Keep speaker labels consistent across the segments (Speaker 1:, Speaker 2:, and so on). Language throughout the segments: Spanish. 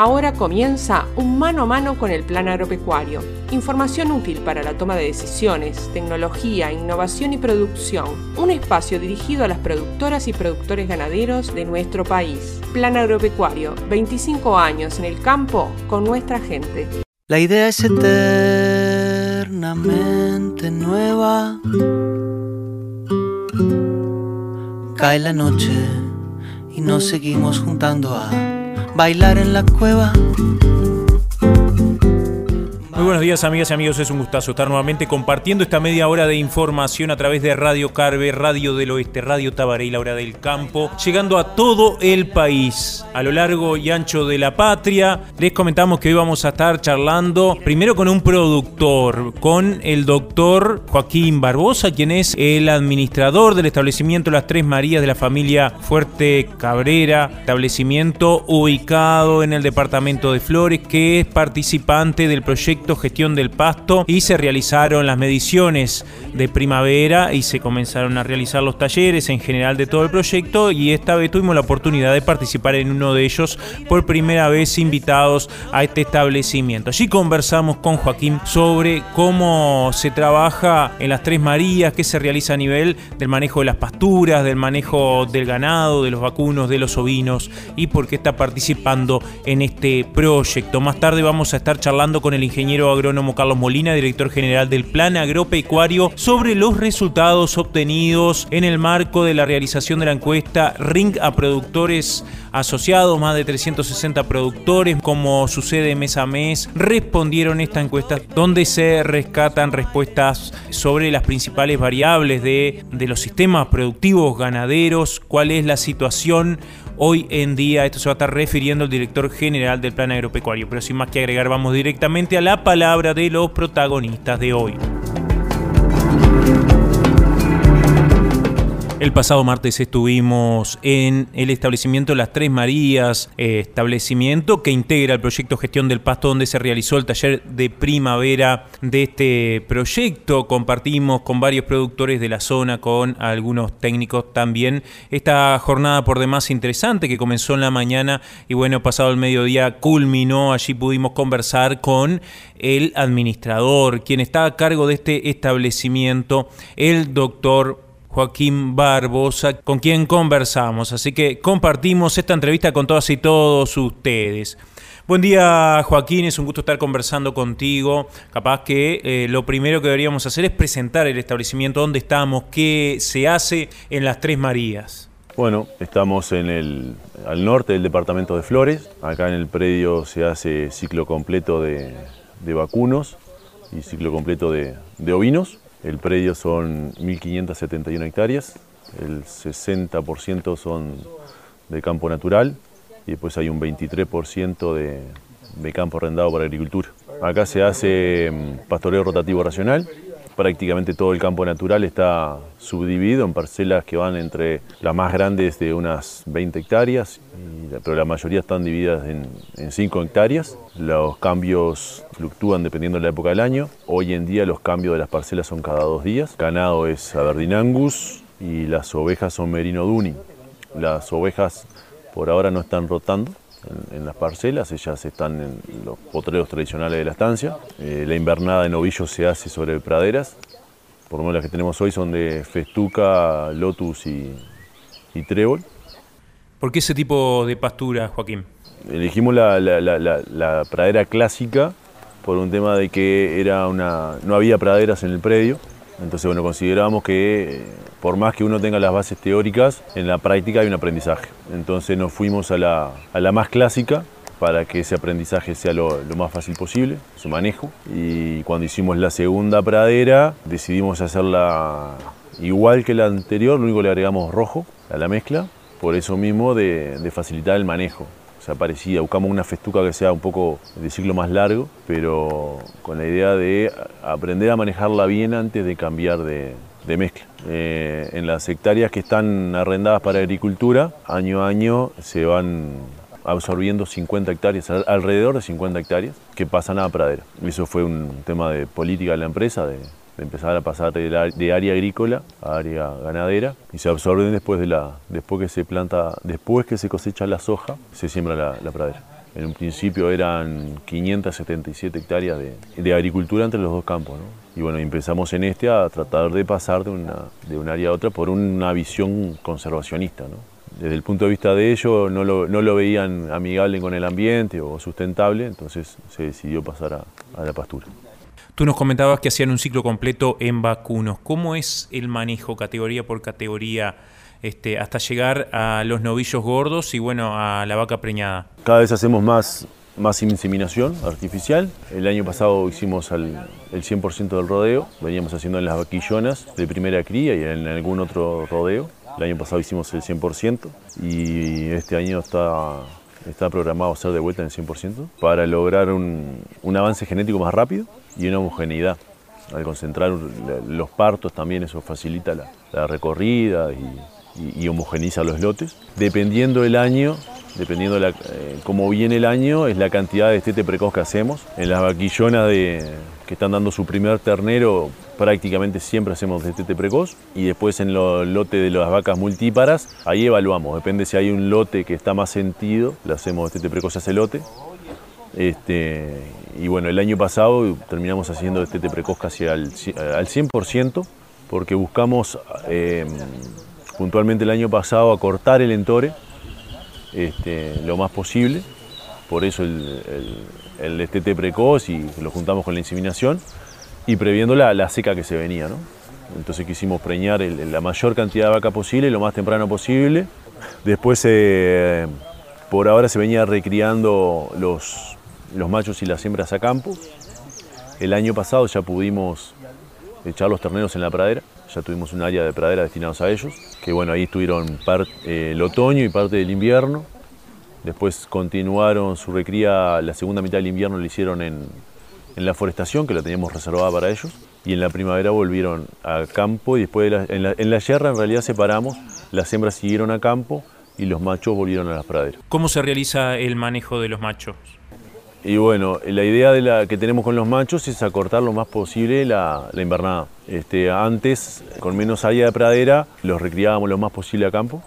Speaker 1: Ahora comienza un mano a mano con el plan agropecuario. Información útil para la toma de decisiones, tecnología, innovación y producción. Un espacio dirigido a las productoras y productores ganaderos de nuestro país. Plan agropecuario, 25 años en el campo con nuestra gente.
Speaker 2: La idea es eternamente nueva. Cae la noche y nos seguimos juntando a bailar en la cueva.
Speaker 3: Muy buenos días amigas y amigos, es un gustazo estar nuevamente compartiendo esta media hora de información a través de Radio Carve, Radio del Oeste, Radio Tabaré y la hora del campo, llegando a todo el país, a lo largo y ancho de la patria. Les comentamos que hoy vamos a estar charlando primero con un productor, con el doctor Joaquín Barbosa, quien es el administrador del establecimiento Las Tres Marías de la familia Fuerte Cabrera, establecimiento ubicado en el departamento de Flores, que es participante del proyecto gestión del pasto y se realizaron las mediciones de primavera y se comenzaron a realizar los talleres en general de todo el proyecto y esta vez tuvimos la oportunidad de participar en uno de ellos por primera vez invitados a este establecimiento. Allí conversamos con Joaquín sobre cómo se trabaja en las Tres Marías, qué se realiza a nivel del manejo de las pasturas, del manejo del ganado, de los vacunos, de los ovinos y por qué está participando en este proyecto. Más tarde vamos a estar charlando con el ingeniero agrónomo Carlos Molina, director general del Plan Agropecuario, sobre los resultados obtenidos en el marco de la realización de la encuesta Ring a productores asociados, más de 360 productores, como sucede mes a mes, respondieron esta encuesta donde se rescatan respuestas sobre las principales variables de los sistemas productivos ganaderos, cuál es la situación hoy en día. Esto se va a estar refiriendo el director general del Plan Agropecuario. Pero sin más que agregar, vamos directamente a la palabra de los protagonistas de hoy. El pasado martes estuvimos en el establecimiento Las Tres Marías, eh, establecimiento que integra el proyecto Gestión del Pasto, donde se realizó el taller de primavera de este proyecto. Compartimos con varios productores de la zona, con algunos técnicos también. Esta jornada por demás interesante que comenzó en la mañana y bueno, pasado el mediodía culminó. Allí pudimos conversar con el administrador, quien está a cargo de este establecimiento, el doctor Joaquín Barbosa, con quien conversamos. Así que compartimos esta entrevista con todas y todos ustedes. Buen día Joaquín, es un gusto estar conversando contigo. Capaz que eh, lo primero que deberíamos hacer es presentar el establecimiento, dónde estamos, qué se hace en las Tres Marías.
Speaker 4: Bueno, estamos en el, al norte del departamento de Flores. Acá en el predio se hace ciclo completo de, vacunos y ciclo completo de ovinos. El predio son 1.571 hectáreas, el 60% son de campo natural y después hay un 23% de, campo arrendado para agricultura. Acá se hace mm, pastoreo rotativo racional, prácticamente todo el campo natural está subdividido en parcelas que van entre las más grandes de unas 20 hectáreas, pero la mayoría están divididas en, 5 hectáreas. Los cambios fluctúan dependiendo de la época del año. Hoy en día los cambios de las parcelas son cada dos días. Ganado es Aberdeen Angus y las ovejas son Merino Duni. Las ovejas por ahora no están rotando, en, las parcelas, ellas están en los potreros tradicionales de la estancia. Eh, la invernada de novillos se hace sobre praderas, por lo menos las que tenemos hoy son de festuca, lotus y, trébol.
Speaker 3: ¿Por qué ese tipo de pastura, Joaquín?
Speaker 4: Elegimos la, pradera clásica por un tema de que era una, no había praderas en el predio, entonces bueno, considerábamos que por más que uno tenga las bases teóricas, en la práctica hay un aprendizaje. Entonces nos fuimos a la, más clásica para que ese aprendizaje sea lo, más fácil posible, su manejo. Y cuando hicimos la segunda pradera, decidimos hacerla igual que la anterior, lo único que le agregamos rojo a la mezcla, por eso mismo de facilitar el manejo. O sea, parecía, buscamos una festuca que sea un poco de ciclo más largo, pero con la idea de aprender a manejarla bien antes de cambiar de, de mezcla. Eh, en las hectáreas que están arrendadas para agricultura, año a año se van absorbiendo 50 hectáreas, alrededor de 50 hectáreas, que pasan a pradera. Eso fue un tema de política de la empresa, empezar a pasar de, área agrícola a área ganadera y se absorben después de la después que se planta después que se cosecha la soja se siembra la, pradera En un principio eran 577 hectáreas de, agricultura entre los dos campos. Y bueno, empezamos en este a tratar de pasar de, una, de un área a otra por una visión conservacionista. Desde el punto de vista de ellos no lo, no lo, veían amigable con el ambiente o sustentable, entonces se decidió pasar a la pastura.
Speaker 3: Tú nos comentabas que hacían un ciclo completo en vacunos. ¿Cómo es el manejo categoría por categoría? Este, hasta llegar a los novillos gordos y bueno, a la vaca preñada.
Speaker 4: Cada vez hacemos más, más inseminación artificial. El año pasado hicimos el 100% del rodeo, veníamos haciendo en las vaquillonas de primera cría y en algún otro rodeo. El año pasado hicimos el 100% y este año está, está programado hacer de vuelta en el 100% para lograr un, un avance genético más rápido y una homogeneidad. Al concentrar los partos también eso facilita la, la recorrida y, y, homogeniza los lotes. Dependiendo del año, dependiendo de eh, cómo viene el año, es la cantidad de estete precoz que hacemos. En las vaquillonas de, que están dando su primer ternero, prácticamente siempre hacemos destete precoz. Y después en los lotes de las vacas multíparas, ahí evaluamos. Depende si hay un lote que está más sentido, le hacemos destete precoz a ese lote. Este, y bueno, el año pasado terminamos haciendo destete precoz casi al, al 100%, porque buscamos... Eh, puntualmente el año pasado a cortar el entore este, lo más posible, por eso el, el, destete precoz y lo juntamos con la inseminación y previendo la, seca que se venía. Entonces quisimos preñar la mayor cantidad de vaca posible, lo más temprano posible. Después, eh, por ahora se venía recriando los, los machos y las hembras a campo. El año pasado ya pudimos echar los terneros en la pradera ya tuvimos un área de pradera destinados a ellos, que bueno, ahí estuvieron eh, el otoño y parte del invierno. Después continuaron su recría, la segunda mitad del invierno lo hicieron en, la forestación, que la teníamos reservada para ellos, y en la primavera volvieron a campo y después en, la, en la yerra en realidad separamos, las hembras siguieron a campo y los machos volvieron a las praderas.
Speaker 3: ¿Cómo se realiza el manejo de los machos?
Speaker 4: Y bueno, la idea de la que tenemos con los machos es acortar lo más posible la, invernada. Este, antes, con menos área de pradera, los recriábamos lo más posible a campo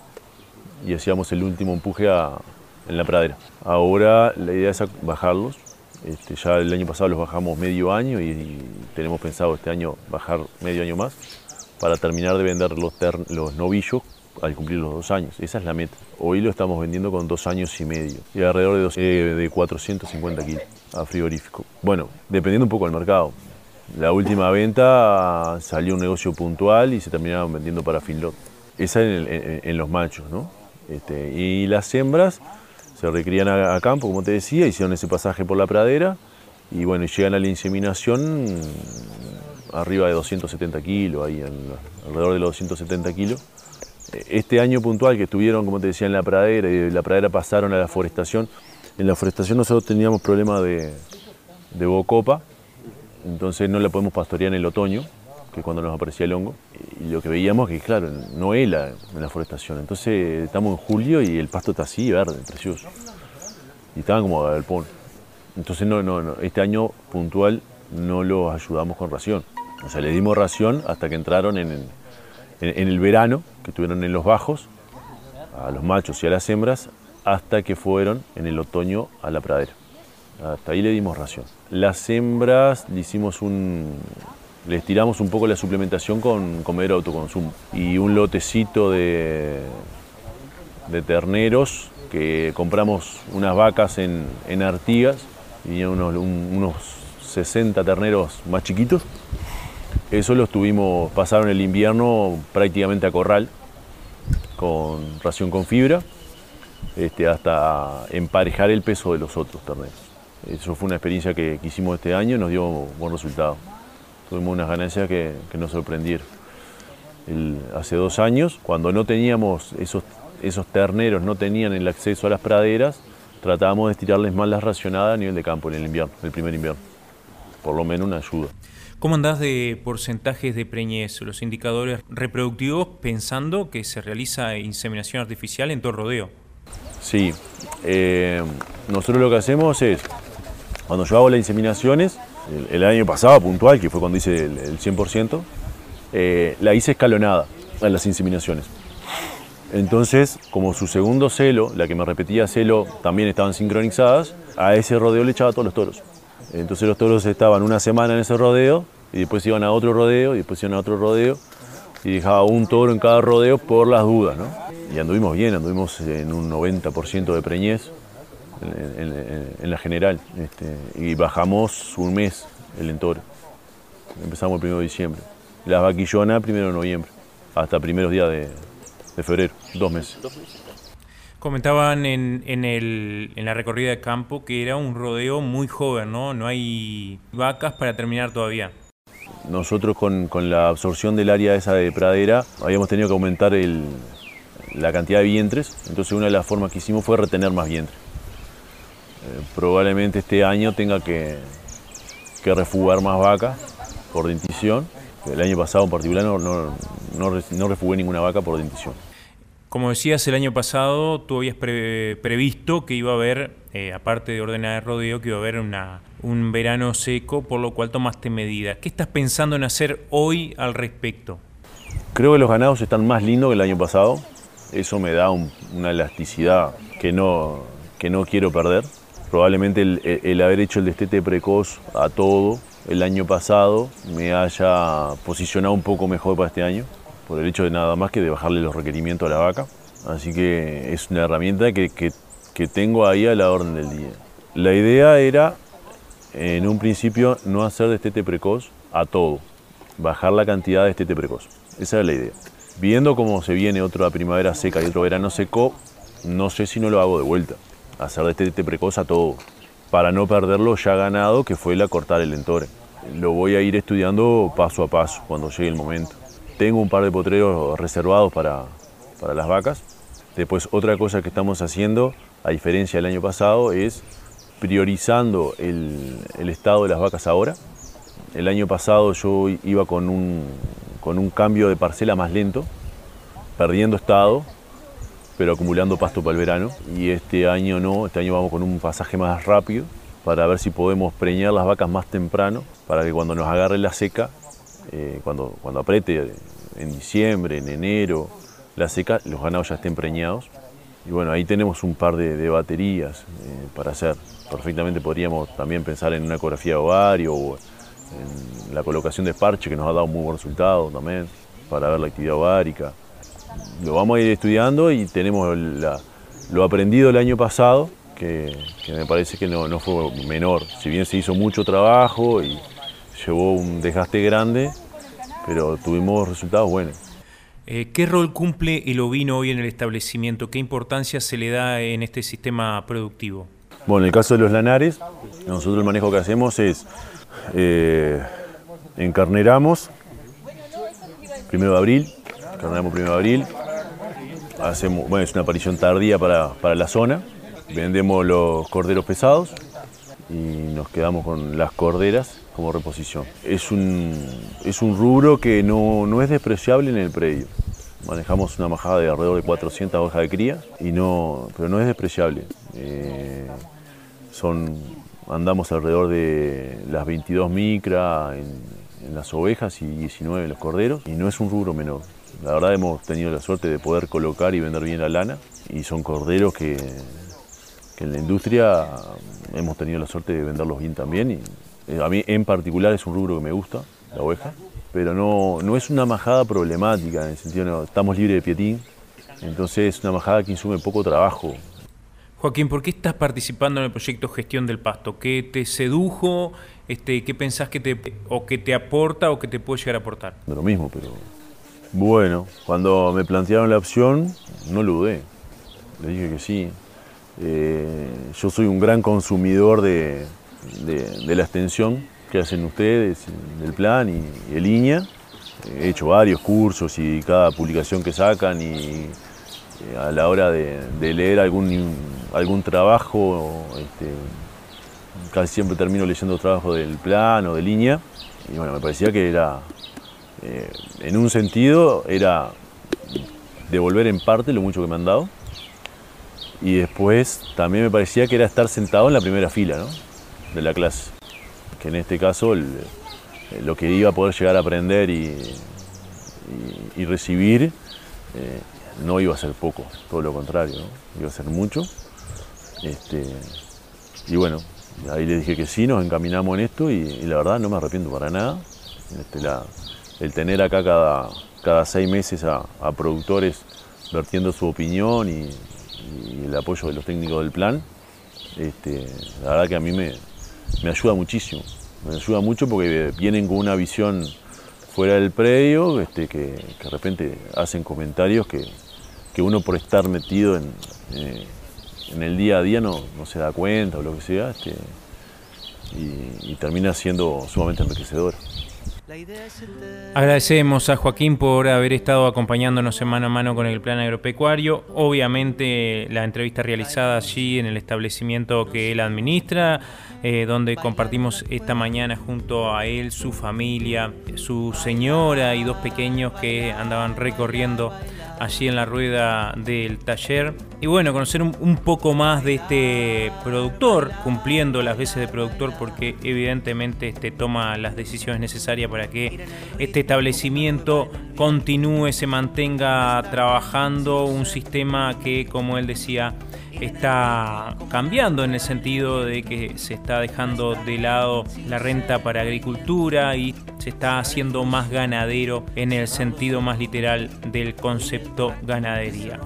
Speaker 4: y hacíamos el último empuje en la pradera. Ahora la idea es bajarlos. Este, ya el año pasado los bajamos medio año y, tenemos pensado este año bajar medio año más para terminar de vender los, los novillos al cumplir los dos años. Esa es la meta. Hoy lo estamos vendiendo con dos años y medio y alrededor de, eh, de 450 kilos a frigorífico. Bueno, dependiendo un poco del mercado. La última venta salió un negocio puntual y se terminaron vendiendo para finlot. Esa en, en, los machos, ¿no? Este, y las hembras se recrían a, campo, como te decía, hicieron ese pasaje por la pradera y bueno, llegan a la inseminación arriba de 270 kilos, ahí alrededor de los 270 kilos. Este año puntual que estuvieron, como te decía, en la pradera y de la pradera pasaron a la forestación, en la forestación nosotros teníamos problema de, bocopa, entonces no la podemos pastorear en el otoño, que es cuando nos aparecía el hongo, y lo que veíamos que, claro, no hela en la forestación, entonces estamos en julio y el pasto está así, verde, precioso, y estaban como galpón. Entonces no, no, este año puntual no los ayudamos con ración, o sea, le dimos ración hasta que entraron en, el en, el verano, que estuvieron en los bajos, a los machos y a las hembras, hasta que fueron en el otoño a la pradera. Hasta ahí le dimos ración. Las hembras le hicimos un. Les tiramos un poco la suplementación con comedero autoconsumo. Y un lotecito de, terneros que compramos unas vacas en, Artigas, y unos, unos 60 terneros más chiquitos eso lo estuvimos, pasaron el invierno prácticamente a corral, con ración con fibra, este, hasta emparejar el peso de los otros terneros. Eso fue una experiencia que, hicimos este año y nos dio buen resultado. Tuvimos unas ganancias que, nos sorprendieron. hace dos años, cuando no teníamos esos, esos terneros, no tenían el acceso a las praderas, tratábamos de estirarles más las racionadas a nivel de campo en el invierno, el primer invierno. Por lo menos una ayuda.
Speaker 3: ¿Cómo andás de porcentajes de preñez, los indicadores reproductivos, pensando que se realiza inseminación artificial en todo el rodeo?
Speaker 4: Sí, eh, nosotros lo que hacemos es, cuando yo hago las inseminaciones, el, año pasado puntual, que fue cuando hice el, 100%, eh, la hice escalonada a las inseminaciones. Entonces, como su segundo celo, la que me repetía celo, también estaban sincronizadas, a ese rodeo le echaba todos los toros. Entonces los toros estaban una semana en ese rodeo y después iban a otro rodeo y después iban a otro rodeo y dejaba un toro en cada rodeo por las dudas, ¿no? Y anduvimos bien, anduvimos en un 90% de preñez en, la general este, y bajamos un mes el entoro. Empezamos el 1 de diciembre. Las vaquillonas primero de noviembre, hasta primeros días de, de febrero, dos meses.
Speaker 3: Comentaban en, en, el, en la recorrida de campo que era un rodeo muy joven, ¿no? No hay vacas para terminar todavía.
Speaker 4: Nosotros con, con la absorción del área esa de pradera habíamos tenido que aumentar el, la cantidad de vientres, entonces una de las formas que hicimos fue retener más vientres. Eh, probablemente este año tenga que, que refugar más vacas por dentición. El año pasado en particular no, no, no, no refugué ninguna vaca por dentición.
Speaker 3: Como decías, el año pasado tú habías previsto que iba a haber, eh, aparte de ordenar el rodeo, que iba a haber una, un verano seco, por lo cual tomaste medidas. ¿Qué estás pensando en hacer hoy al respecto?
Speaker 4: Creo que los ganados están más lindos que el año pasado. Eso me da una elasticidad que no, que no quiero perder. Probablemente el, haber hecho el destete precoz a todo el año pasado me haya posicionado un poco mejor para este año por el hecho de nada más que de bajarle los requerimientos a la vaca. Así que es una herramienta que, que, tengo ahí a la orden del día. La idea era, en un principio, no hacer destete precoz a todo, bajar la cantidad de destete precoz. Esa era la idea. Viendo cómo se viene otra primavera seca y otro verano seco, no sé si no lo hago de vuelta. Hacer destete precoz a todo, para no perderlo ya ganado, que fue la cortar el entore. Lo voy a ir estudiando paso a paso cuando llegue el momento. Tengo un par de potreros reservados para, para las vacas. Después otra cosa que estamos haciendo, a diferencia del año pasado, es priorizando el, el, estado de las vacas ahora. El año pasado yo iba con un, con un cambio de parcela más lento, perdiendo estado, pero acumulando pasto para el verano. Y este año no, este año vamos con un pasaje más rápido para ver si podemos preñar las vacas más temprano, para que cuando nos agarre la seca eh, cuando, cuando apriete en diciembre, en enero, la seca, los ganados ya estén preñados. Y bueno, ahí tenemos un par de, baterías eh, para hacer. Perfectamente podríamos también pensar en una ecografía de ovario o en la colocación de parche que nos ha dado muy buen resultado también para ver la actividad ovárica. Lo vamos a ir estudiando y tenemos lo aprendido el año pasado, que, me parece que no, no fue menor. Si bien se hizo mucho trabajo y, llevó un desgaste grande, pero tuvimos resultados buenos.
Speaker 3: Eh, ¿Qué rol cumple el ovino hoy en el establecimiento? ¿Qué importancia se le da en este sistema productivo?
Speaker 4: Bueno, en el caso de los lanares, nosotros el manejo que hacemos es eh, encarneramos primero de abril, encarneramos primero de abril, hacemos, bueno, es una aparición tardía para, para la zona, vendemos los corderos pesados y nos quedamos con las corderas como reposición. Es un, es un rubro que no, no, es despreciable en el predio. Manejamos una majada de alrededor de 400 hojas de cría, y no, pero no es despreciable. Eh, son, andamos alrededor de las 22 micras en, las ovejas y 19 en los corderos, y no es un rubro menor. La verdad hemos tenido la suerte de poder colocar y vender bien la lana, y son corderos que, que en la industria hemos tenido la suerte de venderlos bien también. Y, eh, a mí en particular es un rubro que me gusta, la oveja, pero no, no es una majada problemática, en el sentido no, estamos libres de pietín, entonces es una majada que insume poco trabajo.
Speaker 3: Joaquín, ¿por qué estás participando en el proyecto Gestión del Pasto? ¿Qué te sedujo? Este, ¿Qué pensás que te, o que te aporta o que te puede llegar a aportar?
Speaker 4: De lo mismo, pero bueno, cuando me plantearon la opción, no lo dudé. Le dije que sí. Eh, yo soy un gran consumidor de, la extensión que hacen ustedes, del plan y, el línea. He hecho varios cursos y cada publicación que sacan y eh, a la hora de, leer algún, algún trabajo, este, casi siempre termino leyendo trabajo del plan o de línea. Y bueno, me parecía que era, eh, en un sentido, era devolver en parte lo mucho que me han dado. Y después también me parecía que era estar sentado en la primera fila, de la clase. Que en este caso lo que iba a poder llegar a aprender y, recibir, eh, no iba a ser poco, todo lo contrario, iba a ser mucho. Este, y bueno, ahí le dije que sí, nos encaminamos en esto y, la verdad no me arrepiento para nada. Este, el tener acá cada, cada seis meses a, productores vertiendo su opinión y, el apoyo de los técnicos del plan, este, la verdad que a mí me, ayuda muchísimo. Me ayuda mucho porque vienen con una visión fuera del predio, este, que, de repente hacen comentarios que, uno por estar metido en, eh, en, el día a día no, se da cuenta o lo que sea, este, y termina siendo sumamente enriquecedor.
Speaker 3: Agradecemos a Joaquín por haber estado acompañándonos en mano a mano con el plan agropecuario. Obviamente la entrevista realizada allí en el establecimiento que él administra, eh, donde compartimos esta mañana junto a él, su familia, su señora y dos pequeños que andaban recorriendo allí en la rueda del taller. Y bueno, conocer un, poco más de este productor, cumpliendo las veces de productor, porque evidentemente este toma las decisiones necesarias para que este establecimiento continúe, se mantenga trabajando, un sistema que, como él decía, está cambiando en el sentido de que se está dejando de lado la renta para agricultura y se está haciendo más ganadero en el sentido más literal del concepto ganadería.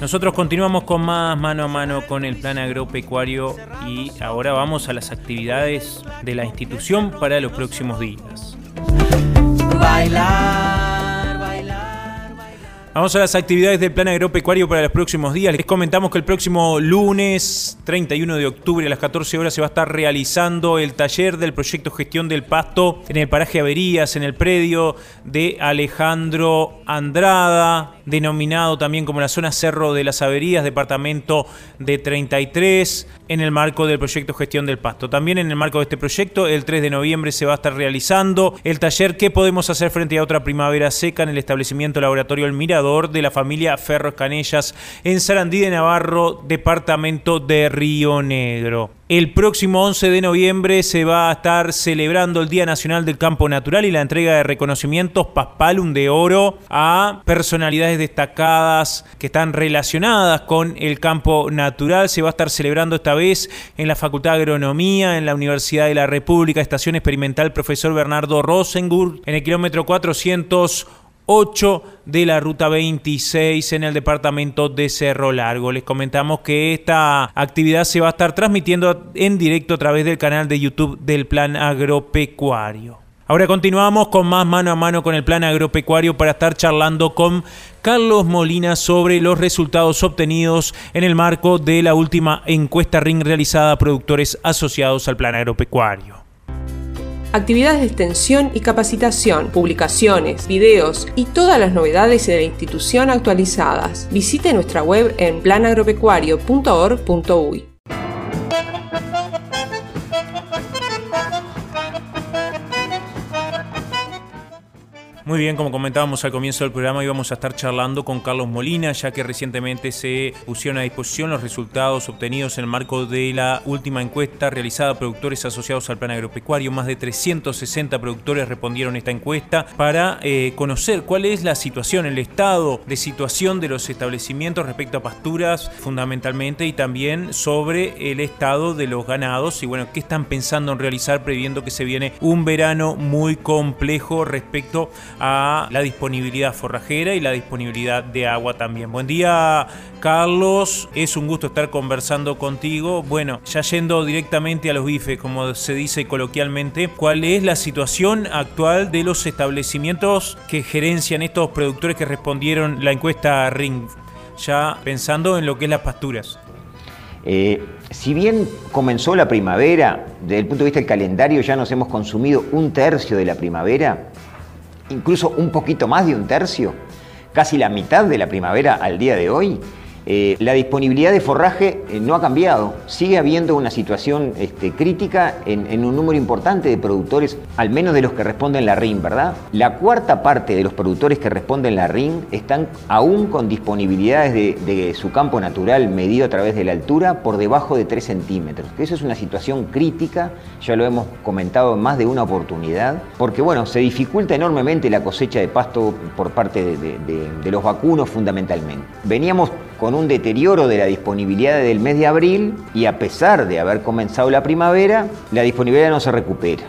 Speaker 3: Nosotros continuamos con más mano a mano con el plan agropecuario y ahora vamos a las actividades de la institución para los próximos días. Vamos a las actividades del plan agropecuario para los próximos días. Les comentamos que el próximo lunes 31 de octubre a las 14 horas se va a estar realizando el taller del proyecto Gestión del Pasto en el paraje Averías, en el predio de Alejandro Andrada, denominado también como la zona Cerro de las Averías, departamento de 33, en el marco del proyecto Gestión del Pasto. También en el marco de este proyecto, el 3 de noviembre se va a estar realizando el taller ¿Qué podemos hacer frente a otra primavera seca en el establecimiento Laboratorio El De la familia Ferros Canellas en Sarandí de Navarro, departamento de Río Negro. El próximo 11 de noviembre se va a estar celebrando el Día Nacional del Campo Natural y la entrega de reconocimientos Paspalum de Oro a personalidades destacadas que están relacionadas con el campo natural. Se va a estar celebrando esta vez en la Facultad de Agronomía, en la Universidad de la República, Estación Experimental Profesor Bernardo Rosengur, en el kilómetro 400 8 de la ruta 26 en el departamento de Cerro Largo. Les comentamos que esta actividad se va a estar transmitiendo en directo a través del canal de YouTube del Plan Agropecuario. Ahora continuamos con más mano a mano con el Plan Agropecuario para estar charlando con Carlos Molina sobre los resultados obtenidos en el marco de la última encuesta RING realizada a productores asociados al Plan Agropecuario
Speaker 1: actividades de extensión y capacitación, publicaciones, videos y todas las novedades de la institución actualizadas. Visite nuestra web en planagropecuario.org.uy.
Speaker 3: Muy bien, como comentábamos al comienzo del programa, íbamos a estar charlando con Carlos Molina, ya que recientemente se pusieron a disposición los resultados obtenidos en el marco de la última encuesta realizada a productores asociados al plan agropecuario. Más de 360 productores respondieron esta encuesta para eh, conocer cuál es la situación, el estado de situación de los establecimientos respecto a pasturas fundamentalmente y también sobre el estado de los ganados y bueno, qué están pensando en realizar previendo que se viene un verano muy complejo respecto a la disponibilidad forrajera y la disponibilidad de agua también. Buen día, Carlos. Es un gusto estar conversando contigo. Bueno, ya yendo directamente a los bifes, como se dice coloquialmente, ¿cuál es la situación actual de los establecimientos que gerencian estos productores que respondieron la encuesta Ring? Ya pensando en lo que es las pasturas.
Speaker 5: Eh, si bien comenzó la primavera, desde el punto de vista del calendario ya nos hemos consumido un tercio de la primavera, incluso un poquito más de un tercio, casi la mitad de la primavera al día de hoy, Eh, la disponibilidad de forraje eh, no ha cambiado, sigue habiendo una situación este, crítica en, un número importante de productores, al menos de los que responden la RIN, ¿verdad? La cuarta parte de los productores que responden la RIN están aún con disponibilidades de, su campo natural medido a través de la altura por debajo de 3 centímetros, que eso es una situación crítica, ya lo hemos comentado en más de una oportunidad, porque bueno, se dificulta enormemente la cosecha de pasto por parte de, de los vacunos fundamentalmente. Veníamos con un deterioro de la disponibilidad del mes de abril y a pesar de haber comenzado la primavera, la disponibilidad no se recupera.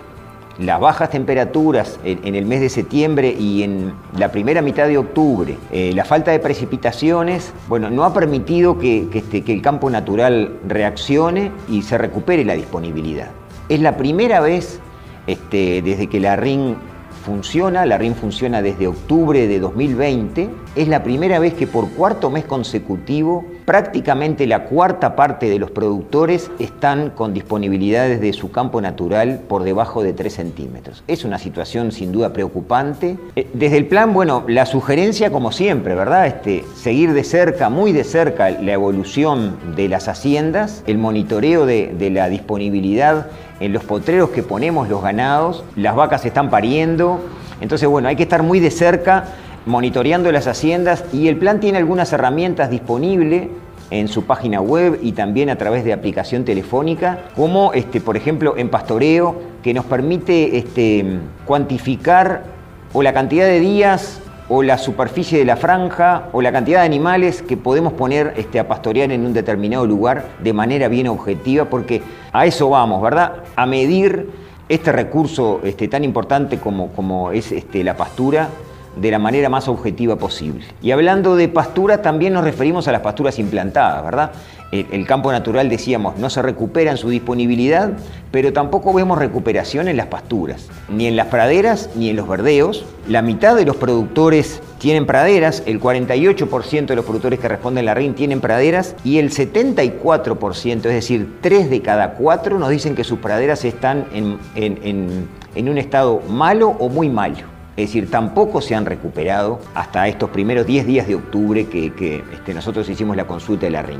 Speaker 5: Las bajas temperaturas en, el mes de septiembre y en la primera mitad de octubre, eh, la falta de precipitaciones, bueno, no ha permitido que, este, que el campo natural reaccione y se recupere la disponibilidad. Es la primera vez este, desde que la RIN funciona, la RIN funciona desde octubre de 2020, es la primera vez que por cuarto mes consecutivo prácticamente la cuarta parte de los productores están con disponibilidades de su campo natural por debajo de 3 centímetros. Es una situación sin duda preocupante. Eh, desde el plan, bueno, la sugerencia como siempre, ¿verdad? Este, seguir de cerca, muy de cerca, la evolución de las haciendas, el monitoreo de, de la disponibilidad en los potreros que ponemos los ganados, las vacas están pariendo, entonces bueno, hay que estar muy de cerca monitoreando las haciendas y el plan tiene algunas herramientas disponibles en su página web y también a través de aplicación telefónica, como este, por ejemplo en pastoreo, que nos permite este, cuantificar o la cantidad de días o la superficie de la franja o la cantidad de animales que podemos poner este, a pastorear en un determinado lugar de manera bien objetiva, porque a eso vamos, ¿verdad? A medir este recurso este, tan importante como, como es este, la pastura de la manera más objetiva posible. Y hablando de pastura, también nos referimos a las pasturas implantadas, ¿verdad? El, campo natural, decíamos, no se recupera en su disponibilidad, pero tampoco vemos recuperación en las pasturas, ni en las praderas ni en los verdeos. La mitad de los productores tienen praderas, el 48% de los productores que responden a la RIN tienen praderas y el 74%, es decir, 3 de cada 4 nos dicen que sus praderas están en, un estado malo o muy malo. Es decir, tampoco se han recuperado hasta estos primeros 10 días de octubre que, este, nosotros hicimos la consulta de la RIN.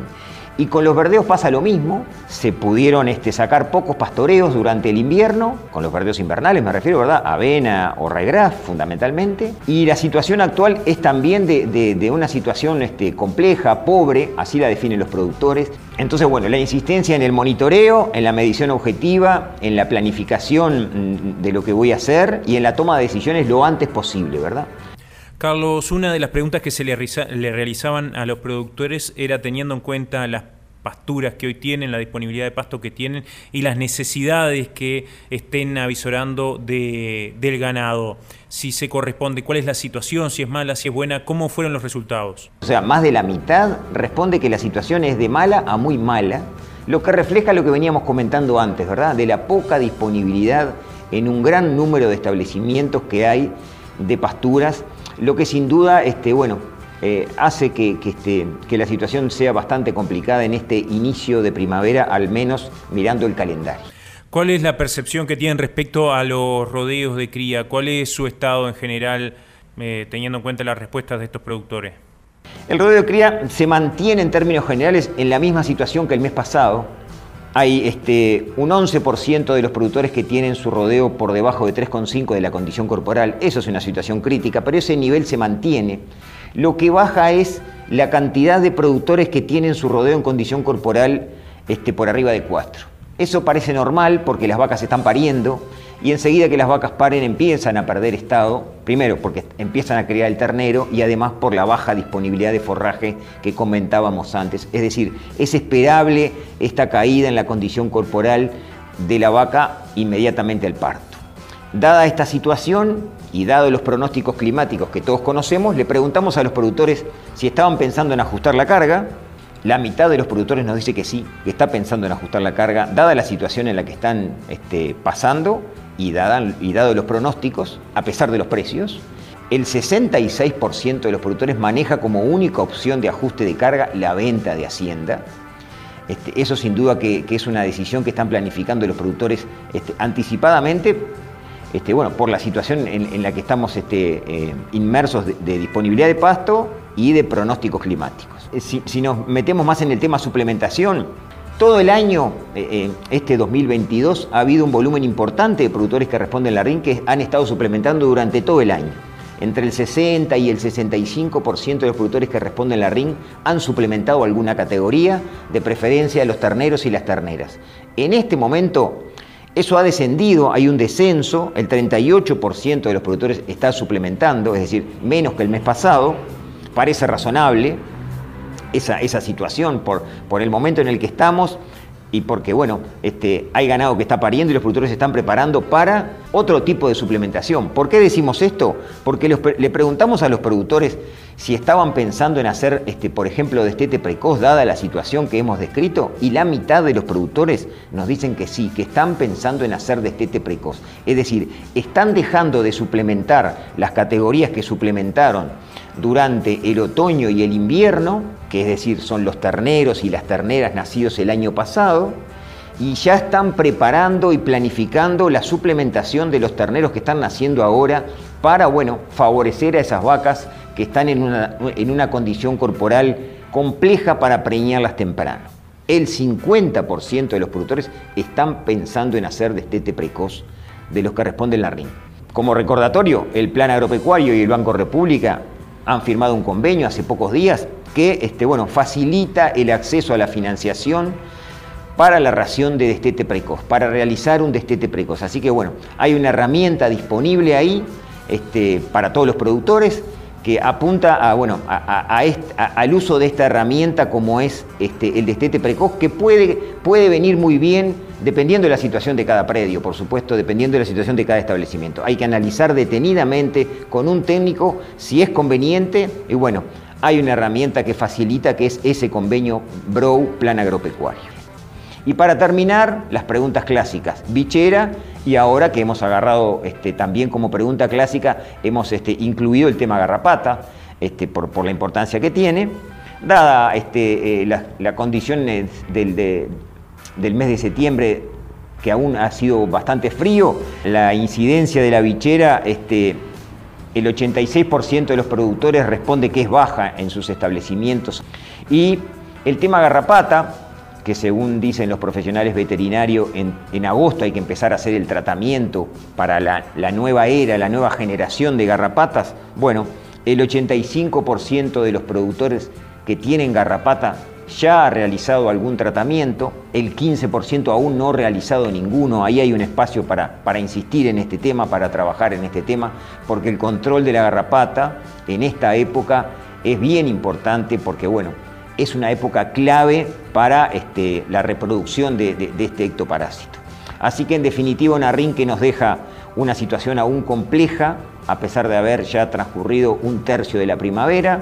Speaker 5: Y con los verdeos pasa lo mismo, se pudieron este, sacar pocos pastoreos durante el invierno, con los verdeos invernales me refiero, ¿verdad? Avena o ryegrass fundamentalmente. Y la situación actual es también de, una situación este, compleja, pobre, así la definen los productores. Entonces, bueno, la insistencia en el monitoreo, en la medición objetiva, en la planificación mm, de lo que voy a hacer y en la toma de decisiones lo antes posible, ¿verdad?
Speaker 3: Carlos, una de las preguntas que se le, realizaban a los productores era teniendo en cuenta las pasturas que hoy tienen, la disponibilidad de pasto que tienen y las necesidades que estén avisorando del ganado. Si se corresponde, cuál es la situación, si es mala, si es buena, cómo fueron los resultados.
Speaker 5: O sea, más de la mitad responde que la situación es de mala a muy mala, lo que refleja lo que veníamos comentando antes, ¿verdad? De la poca disponibilidad en un gran número de establecimientos que hay de pasturas lo que sin duda este, bueno, eh, hace que, este, que la situación sea bastante complicada en este inicio de primavera, al menos mirando el calendario.
Speaker 3: ¿Cuál es la percepción que tienen respecto a los rodeos de cría? ¿Cuál es su estado en general, eh, teniendo en cuenta las respuestas de estos productores?
Speaker 5: El rodeo de cría se mantiene en términos generales en la misma situación que el mes pasado, hay este, un 11% de los productores que tienen su rodeo por debajo de 3,5 de la condición corporal. Eso es una situación crítica, pero ese nivel se mantiene. Lo que baja es la cantidad de productores que tienen su rodeo en condición corporal este, por arriba de 4. Eso parece normal porque las vacas están pariendo y enseguida que las vacas paren empiezan a perder estado, primero porque empiezan a criar el ternero y además por la baja disponibilidad de forraje que comentábamos antes. Es decir, es esperable esta caída en la condición corporal de la vaca inmediatamente al parto. Dada esta situación y dado los pronósticos climáticos que todos conocemos, le preguntamos a los productores si estaban pensando en ajustar la carga. La mitad de los productores nos dice que sí, que está pensando en ajustar la carga, dada la situación en la que están este, pasando y, dado los pronósticos, a pesar de los precios, el 66% de los productores maneja como única opción de ajuste de carga la venta de Hacienda. Este, eso sin duda que, es una decisión que están planificando los productores este, anticipadamente, este, bueno, por la situación en, la que estamos eh, inmersos de disponibilidad de pasto y de pronósticos climáticos. si, nos metemos más en el tema suplementación, todo el año, eh, eh, este 2022, ha habido un volumen importante de productores que responden la RIN que han estado suplementando durante todo el año. Entre el 60 y el 65% de los productores que responden la RIN han suplementado alguna categoría, de preferencia los terneros y las terneras. En este momento, eso ha descendido, hay un descenso, el 38% de los productores está suplementando, es decir, menos que el mes pasado, parece razonable esa, esa situación por, por el momento en el que estamos y porque, bueno, este, hay ganado que está pariendo y los productores se están preparando para otro tipo de suplementación. ¿Por qué decimos esto? Porque le preguntamos a los productores si estaban pensando en hacer, este, por ejemplo, destete precoz, dada la situación que hemos descrito, y la mitad de los productores nos dicen que sí, que están pensando en hacer destete precoz. Es decir, están dejando de suplementar las categorías que suplementaron durante el otoño y el invierno, que es decir, son los terneros y las terneras nacidos el año pasado, y ya están preparando y planificando la suplementación de los terneros que están naciendo ahora para, bueno, favorecer a esas vacas que están en una, en una condición corporal compleja para preñarlas temprano. El 50% de los productores están pensando en hacer destete precoz de los que responden la RIN. Como recordatorio, el Plan Agropecuario y el Banco República han firmado un convenio hace pocos días que este, bueno, facilita el acceso a la financiación para la ración de destete precoz, para realizar un destete precoz. Así que bueno, hay una herramienta disponible ahí este, para todos los productores que apunta a, bueno, al uso de esta herramienta como es este, el destete precoz, que puede, puede venir muy bien dependiendo de la situación de cada predio, por supuesto, dependiendo de la situación de cada establecimiento. Hay que analizar detenidamente con un técnico si es conveniente y bueno, hay una herramienta que facilita que es ese convenio BROW Plan Agropecuario. Y para terminar, las preguntas clásicas. Bichera y ahora que hemos agarrado este, también como pregunta clásica, hemos este, incluido el tema garrapata, este, por, la importancia que tiene. Dada este, eh, la, condición del, mes de septiembre, que aún ha sido bastante frío, la incidencia de la bichera, el 86% de los productores responde que es baja en sus establecimientos. Y el tema garrapata, que según dicen los profesionales veterinarios, en, agosto hay que empezar a hacer el tratamiento para la, la nueva era, la nueva generación de garrapatas. Bueno, el 85% de los productores que tienen garrapata ya ha realizado algún tratamiento, el 15% aún no ha realizado ninguno, ahí hay un espacio para, para, insistir en este tema, para trabajar en este tema, porque el control de la garrapata en esta época es bien importante porque, bueno, es una época clave para este, la reproducción de, este ectoparásito. Así que en definitiva una RIN que nos deja una situación aún compleja, a pesar de haber ya transcurrido un tercio de la primavera,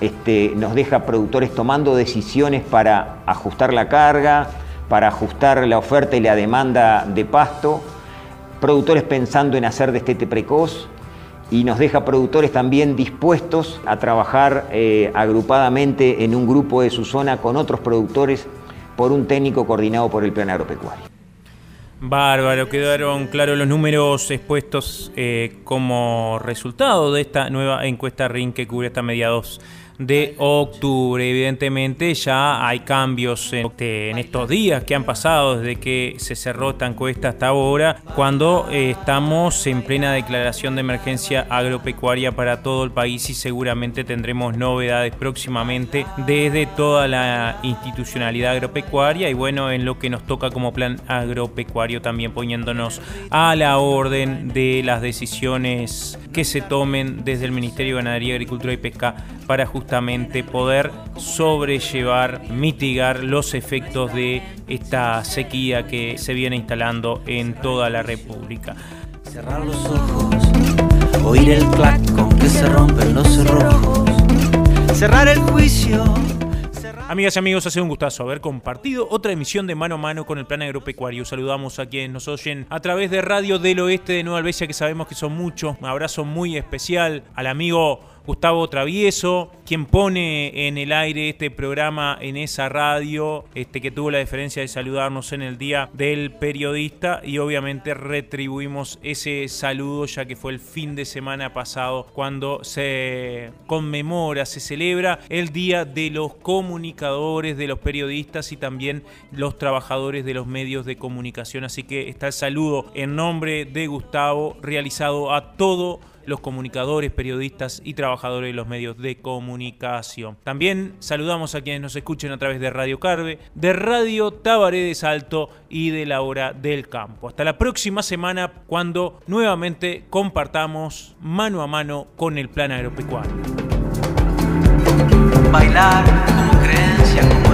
Speaker 5: este, nos deja productores tomando decisiones para ajustar la carga, para ajustar la oferta y la demanda de pasto, productores pensando en hacer destete precoz, y nos deja productores también dispuestos a trabajar eh, agrupadamente en un grupo de su zona con otros productores por un técnico coordinado por el plan agropecuario.
Speaker 3: Bárbaro, quedaron claros los números expuestos eh, como resultado de esta nueva encuesta RIN que cubre hasta mediados de octubre. Evidentemente ya hay cambios en, estos días que han pasado desde que se cerró esta encuesta hasta ahora, cuando eh, estamos en plena declaración de emergencia agropecuaria para todo el país y seguramente tendremos novedades próximamente desde toda la institucionalidad agropecuaria y bueno, en lo que nos toca como plan agropecuario también poniéndonos a la orden de las decisiones que se tomen desde el Ministerio de Ganadería, Agricultura y Pesca para justamente poder sobrellevar, mitigar los efectos de esta sequía que se viene instalando en toda la República.
Speaker 2: Cerrar los ojos, oír el clac con que se rompen los cerrojos, cerrar el juicio.
Speaker 3: Amigas y amigos, ha sido un gustazo haber compartido otra emisión de Mano a Mano con el Plan Agropecuario. Saludamos a quienes nos oyen a través de Radio del Oeste de Nueva Albesia, que sabemos que son muchos. Un abrazo muy especial al amigo Gustavo Travieso, quien pone en el aire este programa en esa radio, este que tuvo la deferencia de saludarnos en el día del periodista y obviamente retribuimos ese saludo ya que fue el fin de semana pasado cuando se conmemora, se celebra el Día de los Comunicadores, de los periodistas y también los trabajadores de los medios de comunicación. Así que está el saludo en nombre de Gustavo realizado a todo los comunicadores, periodistas y trabajadores de los medios de comunicación. También saludamos a quienes nos escuchen a través de Radio Carve, de Radio Tabaré de Salto y de la Hora del Campo. Hasta la próxima semana cuando nuevamente compartamos mano a mano con el plan agropecuario.
Speaker 2: Bailar como creencia, como